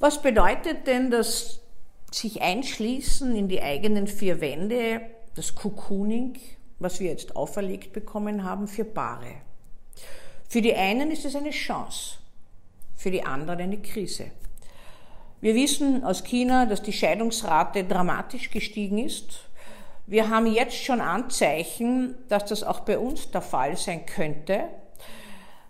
Was bedeutet denn das sich einschließen in die eigenen vier Wände, das Cocooning, was wir jetzt auferlegt bekommen haben für Paare? Für die einen ist es eine Chance, für die anderen eine Krise. Wir wissen aus China, dass die Scheidungsrate dramatisch gestiegen ist. Wir haben jetzt schon Anzeichen, dass das auch bei uns der Fall sein könnte,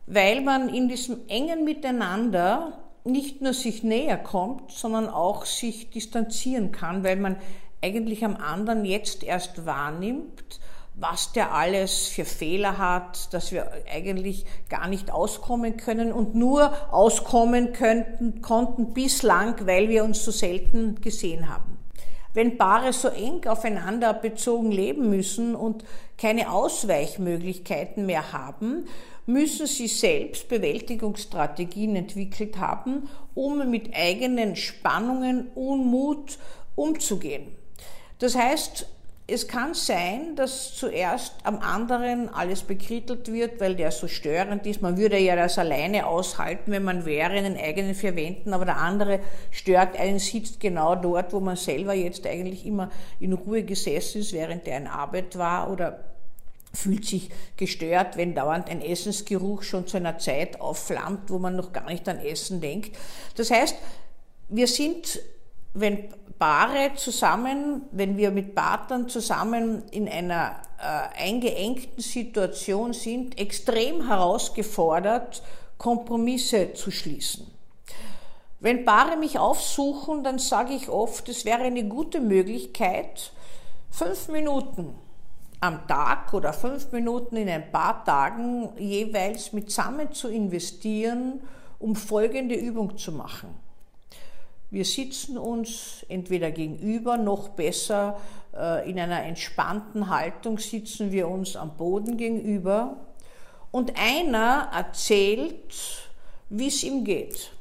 weil man in diesem engen Miteinander nicht nur sich näher kommt, sondern auch sich distanzieren kann, weil man eigentlich am anderen jetzt erst wahrnimmt, was der alles für Fehler hat, dass wir eigentlich gar nicht auskommen können und nur auskommen könnten, konnten bislang, weil wir uns so selten gesehen haben. Wenn Paare so eng aufeinander bezogen leben müssen und keine Ausweichmöglichkeiten mehr haben, müssen sie selbst Bewältigungsstrategien entwickelt haben, um mit eigenen Spannungen, Unmut umzugehen. Das heißt, es kann sein, dass zuerst am anderen alles bekrittelt wird, weil der so störend ist. Man würde ja das alleine aushalten, wenn man wäre in den eigenen vier Wänden, aber der andere stört einen, sitzt genau dort, wo man selber jetzt eigentlich immer in Ruhe gesessen ist, während er in Arbeit war oder fühlt sich gestört, wenn dauernd ein Essensgeruch schon zu einer Zeit aufflammt, wo man noch gar nicht an Essen denkt. Das heißt, wir sind wenn Paare zusammen, wenn wir mit Partnern zusammen in einer äh, eingeengten Situation sind, extrem herausgefordert, Kompromisse zu schließen. Wenn Paare mich aufsuchen, dann sage ich oft, es wäre eine gute Möglichkeit, fünf Minuten am Tag oder fünf Minuten in ein paar Tagen jeweils mit zusammen zu investieren, um folgende Übung zu machen. Wir sitzen uns entweder gegenüber, noch besser äh, in einer entspannten Haltung sitzen wir uns am Boden gegenüber und einer erzählt, wie es ihm geht.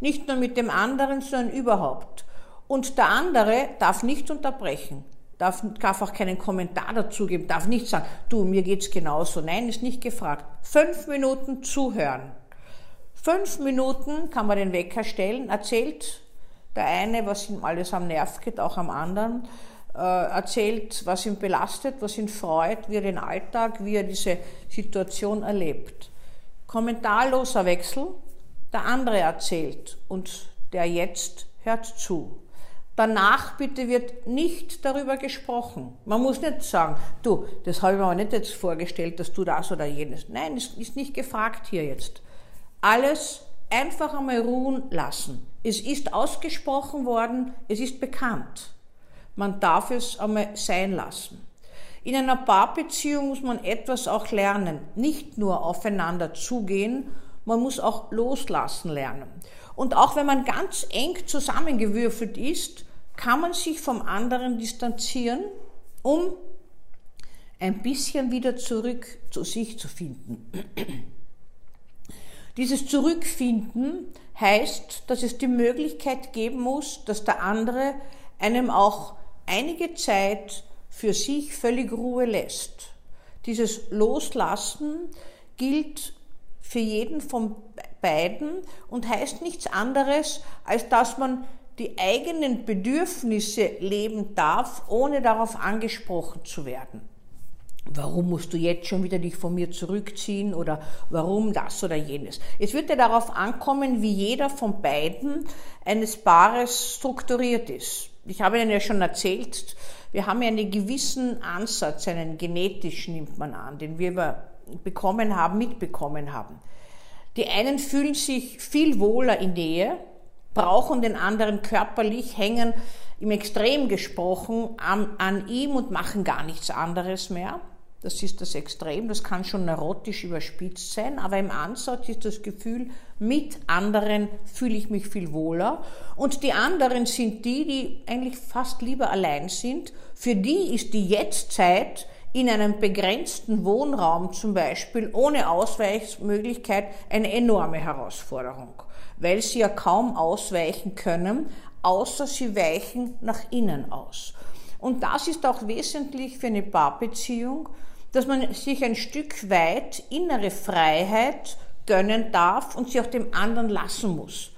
Nicht nur mit dem anderen, sondern überhaupt. Und der andere darf nicht unterbrechen, darf, darf auch keinen Kommentar dazu geben, darf nicht sagen, du, mir geht's genauso. Nein, ist nicht gefragt. Fünf Minuten zuhören. Fünf Minuten kann man den Wecker stellen, erzählt der eine, was ihm alles am Nerv geht, auch am anderen, äh, erzählt, was ihn belastet, was ihn freut, wie er den Alltag, wie er diese Situation erlebt. Kommentarloser Wechsel, der andere erzählt und der jetzt hört zu. Danach bitte wird nicht darüber gesprochen. Man muss nicht sagen, du, das habe ich mir aber nicht jetzt vorgestellt, dass du das oder jenes. Nein, es ist nicht gefragt hier jetzt alles einfach einmal ruhen lassen. Es ist ausgesprochen worden, es ist bekannt. Man darf es einmal sein lassen. In einer Paarbeziehung muss man etwas auch lernen, nicht nur aufeinander zugehen, man muss auch loslassen lernen. Und auch wenn man ganz eng zusammengewürfelt ist, kann man sich vom anderen distanzieren, um ein bisschen wieder zurück zu sich zu finden. Dieses Zurückfinden heißt, dass es die Möglichkeit geben muss, dass der andere einem auch einige Zeit für sich völlig Ruhe lässt. Dieses Loslassen gilt für jeden von beiden und heißt nichts anderes, als dass man die eigenen Bedürfnisse leben darf, ohne darauf angesprochen zu werden warum musst du jetzt schon wieder dich von mir zurückziehen oder warum das oder jenes. Es wird ja darauf ankommen, wie jeder von beiden eines Paares strukturiert ist. Ich habe Ihnen ja schon erzählt, wir haben ja einen gewissen Ansatz, einen genetischen nimmt man an, den wir bekommen haben, mitbekommen haben. Die einen fühlen sich viel wohler in Nähe, brauchen den anderen körperlich, hängen im Extrem gesprochen an, an ihm und machen gar nichts anderes mehr. Das ist das Extrem, das kann schon neurotisch überspitzt sein, aber im Ansatz ist das Gefühl, mit anderen fühle ich mich viel wohler. Und die anderen sind die, die eigentlich fast lieber allein sind. Für die ist die Jetztzeit in einem begrenzten Wohnraum zum Beispiel ohne Ausweichmöglichkeit eine enorme Herausforderung, weil sie ja kaum ausweichen können, außer sie weichen nach innen aus. Und das ist auch wesentlich für eine Paarbeziehung, dass man sich ein Stück weit innere Freiheit gönnen darf und sie auch dem anderen lassen muss.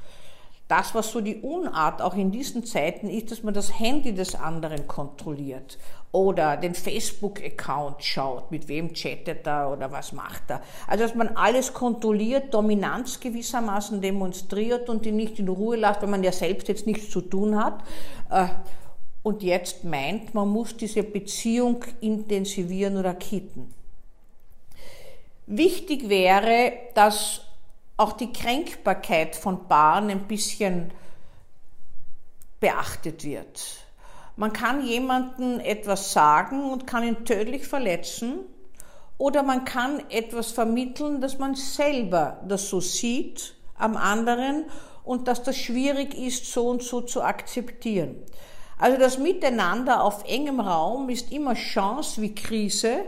das, was so die Unart auch in diesen Zeiten ist, dass man das Handy des anderen kontrolliert oder den Facebook-Account schaut, mit wem chattet er oder was macht er. Also dass man alles kontrolliert, Dominanz gewissermaßen demonstriert und die nicht in Ruhe lässt, wenn man ja selbst jetzt nichts zu tun hat. Und jetzt meint, man muss diese Beziehung intensivieren oder kitten. Wichtig wäre, dass auch die Kränkbarkeit von Paaren ein bisschen beachtet wird. Man kann jemanden etwas sagen und kann ihn tödlich verletzen oder man kann etwas vermitteln, dass man selber das so sieht am anderen und dass das schwierig ist, so und so zu akzeptieren. Also das Miteinander auf engem Raum ist immer Chance wie Krise,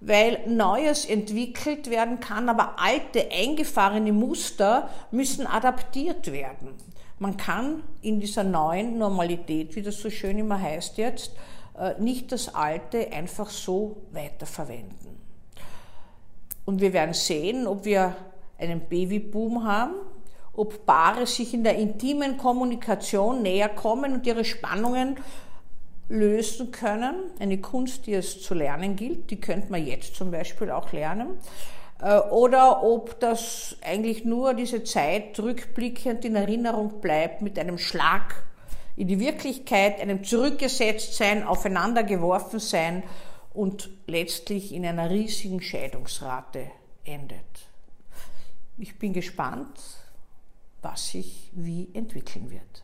weil Neues entwickelt werden kann, aber alte, eingefahrene Muster müssen adaptiert werden. Man kann in dieser neuen Normalität, wie das so schön immer heißt jetzt, äh, nicht das Alte einfach so weiterverwenden. Und wir werden sehen, ob wir einen Babyboom haben, ob Paare sich in der intimen Kommunikation näher kommen und ihre Spannungen lösen können. Eine Kunst, die es zu lernen gilt, die könnte man jetzt zum Beispiel auch lernen. Äh, oder ob das eigentlich nur diese Zeit rückblickend in Erinnerung bleibt mit einem Schlag in die Wirklichkeit, einem Zurückgesetztsein, aufeinandergeworfen und letztlich in einer riesigen Scheidungsrate endet. Ich bin gespannt, was sich wie entwickeln wird.